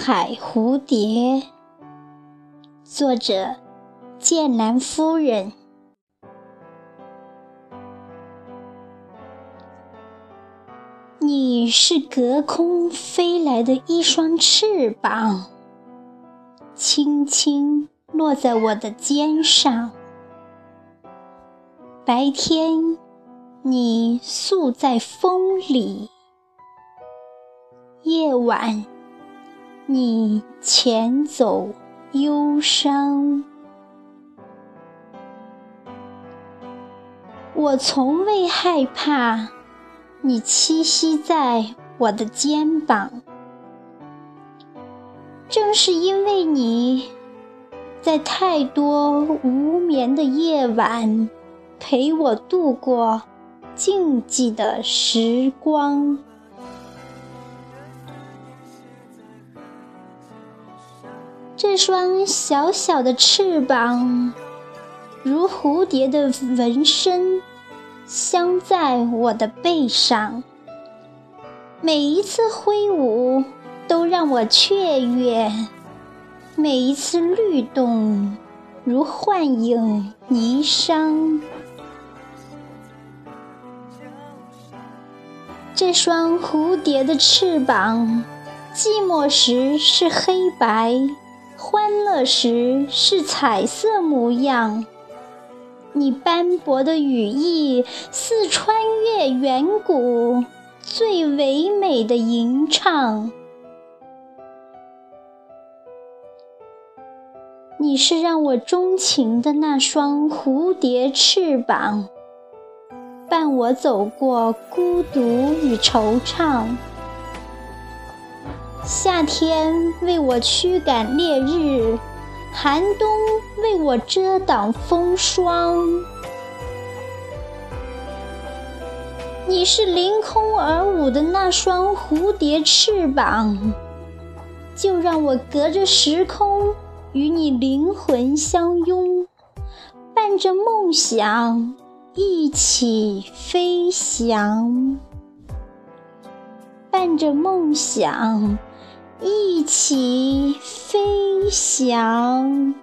海蝴蝶，作者：剑兰夫人。你是隔空飞来的一双翅膀，轻轻落在我的肩上。白天，你宿在风里；夜晚，你前走忧伤。我从未害怕。你栖息在我的肩膀，正是因为你在太多无眠的夜晚陪我度过静寂的时光。双小小的翅膀，如蝴蝶的纹身。镶在我的背上，每一次挥舞都让我雀跃，每一次律动如幻影霓裳。这双蝴蝶的翅膀，寂寞时是黑白，欢乐时是彩色模样。你斑驳的羽翼似穿越远古最唯美的吟唱。你是让我钟情的那双蝴蝶翅膀，伴我走过孤独与惆怅。夏天为我驱赶烈日。寒冬为我遮挡风霜，你是凌空而舞的那双蝴蝶翅膀，就让我隔着时空与你灵魂相拥，伴着梦想一起飞翔，伴着梦想。一起飞翔。